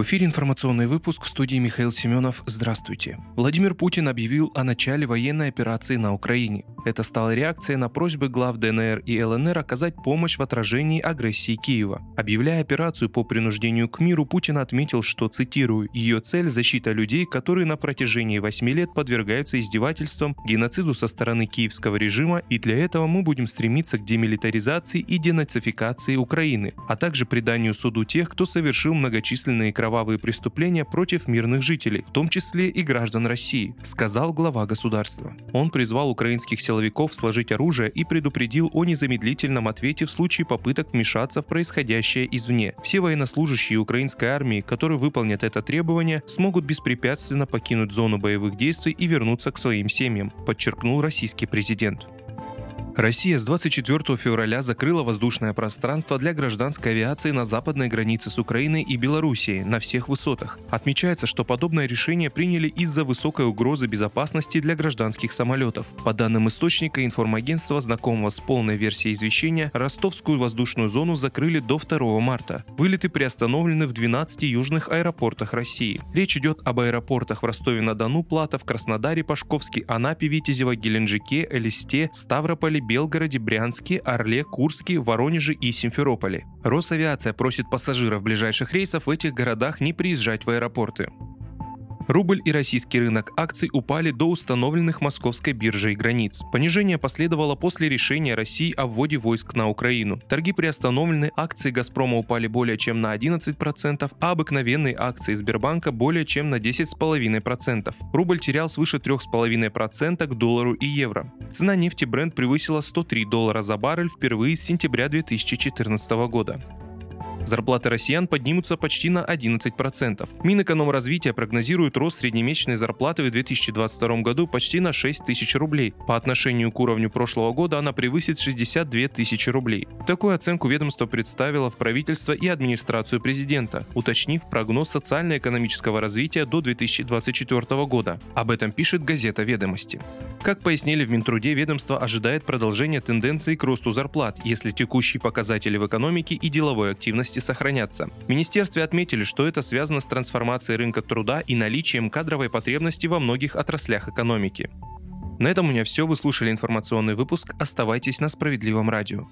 В эфире информационный выпуск в студии Михаил Семенов. Здравствуйте. Владимир Путин объявил о начале военной операции на Украине. Это стало реакцией на просьбы глав ДНР и ЛНР оказать помощь в отражении агрессии Киева. Объявляя операцию по принуждению к миру, Путин отметил, что, цитирую, «ее цель – защита людей, которые на протяжении восьми лет подвергаются издевательствам, геноциду со стороны киевского режима, и для этого мы будем стремиться к демилитаризации и денацификации Украины, а также преданию суду тех, кто совершил многочисленные кровавые преступления против мирных жителей, в том числе и граждан России, сказал глава государства. Он призвал украинских силовиков сложить оружие и предупредил о незамедлительном ответе в случае попыток вмешаться в происходящее извне. Все военнослужащие украинской армии, которые выполнят это требование, смогут беспрепятственно покинуть зону боевых действий и вернуться к своим семьям, подчеркнул российский президент. Россия с 24 февраля закрыла воздушное пространство для гражданской авиации на западной границе с Украиной и Белоруссией на всех высотах. Отмечается, что подобное решение приняли из-за высокой угрозы безопасности для гражданских самолетов. По данным источника информагентства, знакомого с полной версией извещения, ростовскую воздушную зону закрыли до 2 марта. Вылеты приостановлены в 12 южных аэропортах России. Речь идет об аэропортах в Ростове-на-Дону, Платов, Краснодаре, Пашковске, Анапе, Витязево, Геленджике, Элисте, Ставрополе, Белгороде, Брянске, Орле, Курске, Воронеже и Симферополе. Росавиация просит пассажиров ближайших рейсов в этих городах не приезжать в аэропорты. Рубль и российский рынок акций упали до установленных московской биржей границ. Понижение последовало после решения России о вводе войск на Украину. Торги приостановлены, акции «Газпрома» упали более чем на 11%, а обыкновенные акции Сбербанка более чем на 10,5%. Рубль терял свыше 3,5% к доллару и евро. Цена нефти бренд превысила 103 доллара за баррель впервые с сентября 2014 года. Зарплаты россиян поднимутся почти на 11%. Минэкономразвития прогнозирует рост среднемесячной зарплаты в 2022 году почти на 6 тысяч рублей. По отношению к уровню прошлого года она превысит 62 тысячи рублей. Такую оценку ведомство представило в правительство и администрацию президента, уточнив прогноз социально-экономического развития до 2024 года. Об этом пишет газета «Ведомости». Как пояснили в Минтруде, ведомство ожидает продолжения тенденции к росту зарплат, если текущие показатели в экономике и деловой активности потребности сохранятся. В министерстве отметили, что это связано с трансформацией рынка труда и наличием кадровой потребности во многих отраслях экономики. На этом у меня все. Вы слушали информационный выпуск. Оставайтесь на справедливом радио.